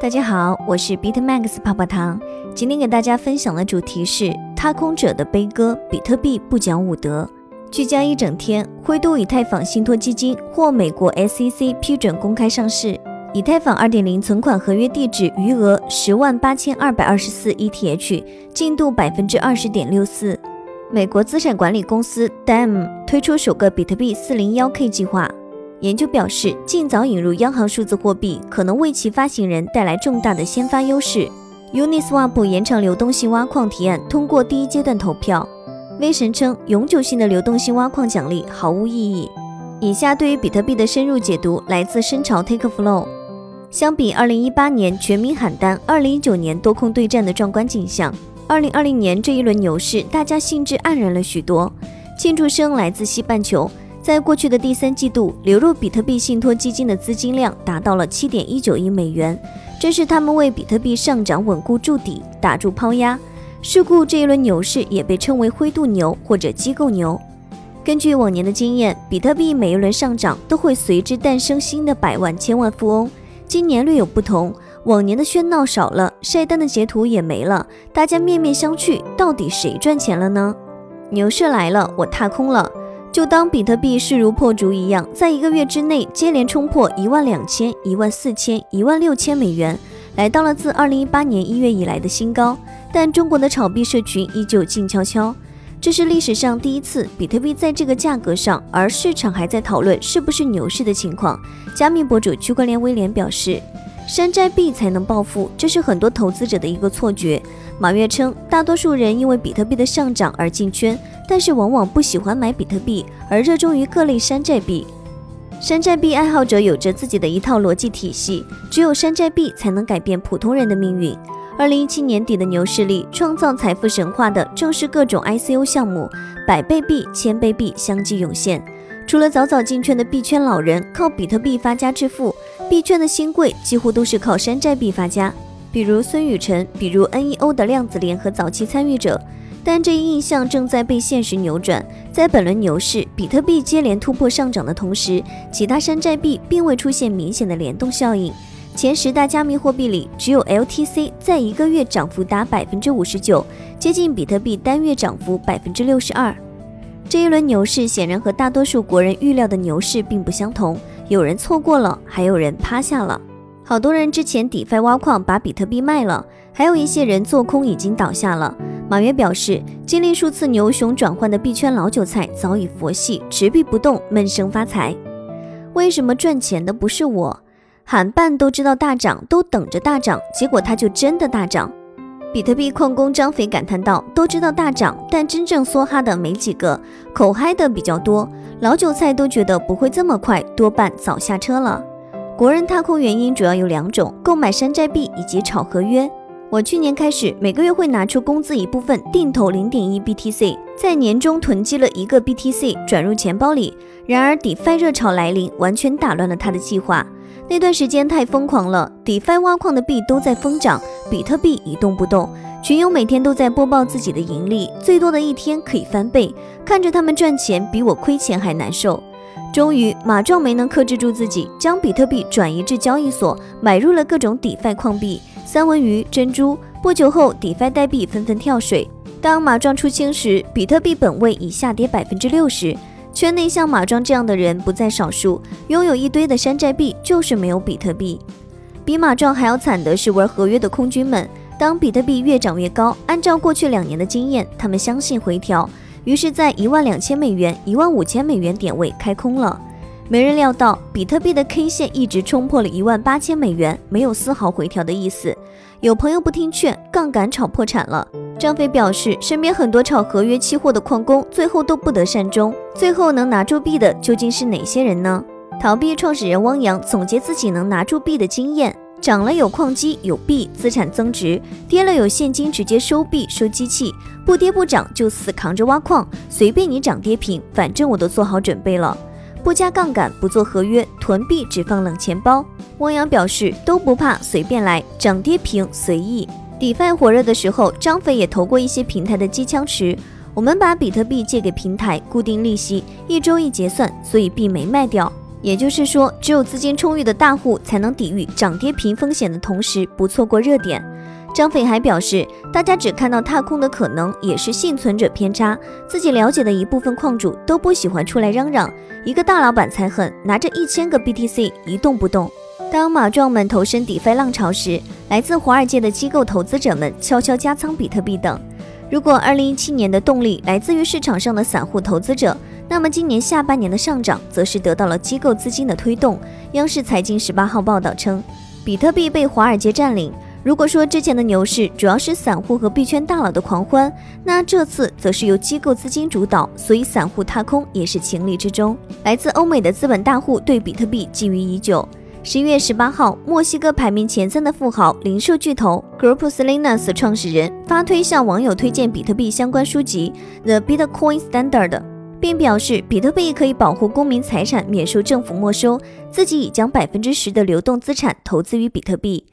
大家好，我是 Bitmax 泡泡糖。今天给大家分享的主题是踏空者的悲歌：比特币不讲武德。聚焦一整天，灰度以太坊信托基金获美国 SEC 批准公开上市。以太坊2.0存款合约地址余额十万八千二百二十四 ETH，进度百分之二十点六四。美国资产管理公司 Dam 推出首个比特币 401k 计划。研究表示，尽早引入央行数字货币可能为其发行人带来重大的先发优势。Uniswap 延长流动性挖矿提案通过第一阶段投票。威神称，永久性的流动性挖矿奖励毫无意义。以下对于比特币的深入解读来自深潮 TakeFlow。相比2018年全民喊单、2019年多空对战的壮观景象，2020年这一轮牛市大家兴致黯然了许多。庆祝声来自西半球。在过去的第三季度，流入比特币信托基金的资金量达到了七点一九亿美元，这是他们为比特币上涨稳固筑底、打住抛压。事故这一轮牛市也被称为灰度牛或者机构牛。根据往年的经验，比特币每一轮上涨都会随之诞生新的百万、千万富翁。今年略有不同，往年的喧闹少了，晒单的截图也没了，大家面面相觑，到底谁赚钱了呢？牛市来了，我踏空了。就当比特币势如破竹一样，在一个月之内接连冲破一万两千、一万四千、一万六千美元，来到了自二零一八年一月以来的新高。但中国的炒币社群依旧静悄悄，这是历史上第一次比特币在这个价格上，而市场还在讨论是不是牛市的情况。加密博主区块链威廉表示：“山寨币才能暴富，这是很多投资者的一个错觉。”马月称，大多数人因为比特币的上涨而进圈。但是往往不喜欢买比特币，而热衷于各类山寨币。山寨币爱好者有着自己的一套逻辑体系，只有山寨币才能改变普通人的命运。二零一七年底的牛市里，创造财富神话的正是各种 ICO 项目，百倍币、千倍币相继涌现。除了早早进圈的币圈老人靠比特币发家致富，币圈的新贵几乎都是靠山寨币发家，比如孙宇晨，比如 NEO 的量子联合早期参与者。但这一印象正在被现实扭转。在本轮牛市，比特币接连突破上涨的同时，其他山寨币并未出现明显的联动效应。前十大加密货币里，只有 LTC 在一个月涨幅达百分之五十九，接近比特币单月涨幅百分之六十二。这一轮牛市显然和大多数国人预料的牛市并不相同，有人错过了，还有人趴下了。好多人之前 DeFi 挖矿把比特币卖了，还有一些人做空已经倒下了。马约表示，经历数次牛熊转换的币圈老韭菜早已佛系，持币不动，闷声发财。为什么赚钱的不是我？喊半都知道大涨，都等着大涨，结果它就真的大涨。比特币矿工张飞感叹道：“都知道大涨，但真正梭哈的没几个，口嗨的比较多。老韭菜都觉得不会这么快，多半早下车了。”国人踏空原因主要有两种：购买山寨币以及炒合约。我去年开始每个月会拿出工资一部分定投零点一 BTC，在年终囤积了一个 BTC 转入钱包里。然而 DeFi 热潮来临，完全打乱了他的计划。那段时间太疯狂了，DeFi 挖矿的币都在疯涨，比特币一动不动。群友每天都在播报自己的盈利，最多的一天可以翻倍，看着他们赚钱比我亏钱还难受。终于，马壮没能克制住自己，将比特币转移至交易所，买入了各种 DeFi 矿币。三文鱼、珍珠，不久后，DeFi 代币纷纷跳水。当马壮出清时，比特币本位已下跌百分之六十。圈内像马壮这样的人不在少数，拥有一堆的山寨币，就是没有比特币。比马壮还要惨的是玩合约的空军们。当比特币越涨越高，按照过去两年的经验，他们相信回调，于是，在一万两千美元、一万五千美元点位开空了。没人料到，比特币的 K 线一直冲破了一万八千美元，没有丝毫回调的意思。有朋友不听劝，杠杆炒破产了。张飞表示，身边很多炒合约期货的矿工，最后都不得善终。最后能拿住币的究竟是哪些人呢？逃币创始人汪洋总结自己能拿住币的经验：涨了有矿机有币，资产增值；跌了有现金直接收币收机器；不跌不涨就死扛着挖矿，随便你涨跌平，反正我都做好准备了。不加杠杆，不做合约，囤币只放冷钱包。汪洋表示都不怕，随便来，涨跌平随意。DeFi 火热的时候，张飞也投过一些平台的机枪池。我们把比特币借给平台，固定利息，一周一结算，所以币没卖掉。也就是说，只有资金充裕的大户才能抵御涨跌频风险的同时不错过热点。张斐还表示，大家只看到踏空的可能，也是幸存者偏差。自己了解的一部分矿主都不喜欢出来嚷嚷，一个大老板才狠，拿着一千个 BTC 一动不动。当马壮们投身 DeFi 浪潮时，来自华尔街的机构投资者们悄悄加仓比特币等。如果2017年的动力来自于市场上的散户投资者，那么今年下半年的上涨则是得到了机构资金的推动。央视财经十八号报道称，比特币被华尔街占领。如果说之前的牛市主要是散户和币圈大佬的狂欢，那这次则是由机构资金主导，所以散户踏空也是情理之中。来自欧美的资本大户对比特币觊觎已久。十一月十八号，墨西哥排名前三的富豪、零售巨头 Grupo Salinas 创始人发推向网友推荐比特币相关书籍《The Bitcoin Standard》，并表示比特币可以保护公民财产免受政府没收，自己已将百分之十的流动资产投资于比特币。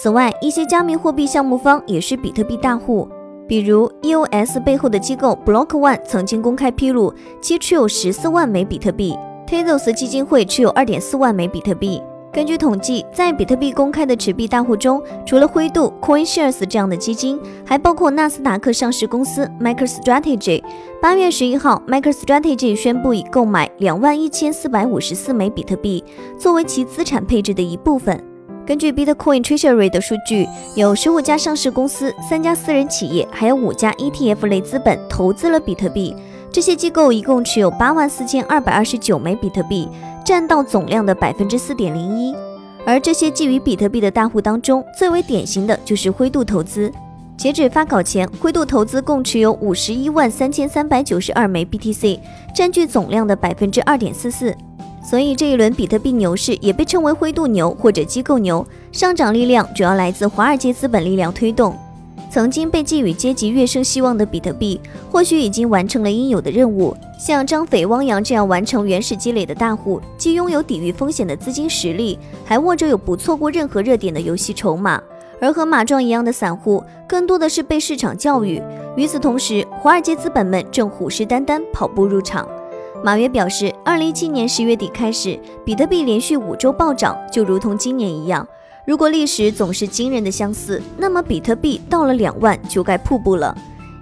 此外，一些加密货币项目方也是比特币大户，比如 EOS 背后的机构 Block One 曾经公开披露其持有十四万枚比特币，Tezos 基金会持有二点四万枚比特币。根据统计，在比特币公开的持币大户中，除了灰度、CoinShares 这样的基金，还包括纳斯达克上市公司 MicroStrategy。八月十一号，MicroStrategy 宣布已购买两万一千四百五十四枚比特币，作为其资产配置的一部分。根据 Bitcoin Treasury 的数据，有十五家上市公司、三家私人企业，还有五家 ETF 类资本投资了比特币。这些机构一共持有八万四千二百二十九枚比特币，占到总量的百分之四点零一。而这些觊觎比特币的大户当中，最为典型的就是灰度投资。截止发稿前，灰度投资共持有五十一万三千三百九十二枚 BTC，占据总量的百分之二点四四。所以这一轮比特币牛市也被称为灰度牛或者机构牛，上涨力量主要来自华尔街资本力量推动。曾经被寄予阶级跃升希望的比特币，或许已经完成了应有的任务。像张斐、汪洋这样完成原始积累的大户，既拥有抵御风险的资金实力，还握着有不错过任何热点的游戏筹码。而和马壮一样的散户，更多的是被市场教育。与此同时，华尔街资本们正虎视眈眈跑步入场。马约表示，二零一七年十月底开始，比特币连续五周暴涨，就如同今年一样。如果历史总是惊人的相似，那么比特币到了两万就该瀑布了。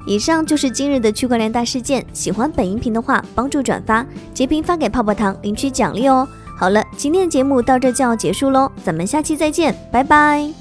以上就是今日的区块链大事件。喜欢本音频的话，帮助转发截屏发给泡泡糖领取奖励哦。好了，今天的节目到这就要结束喽，咱们下期再见，拜拜。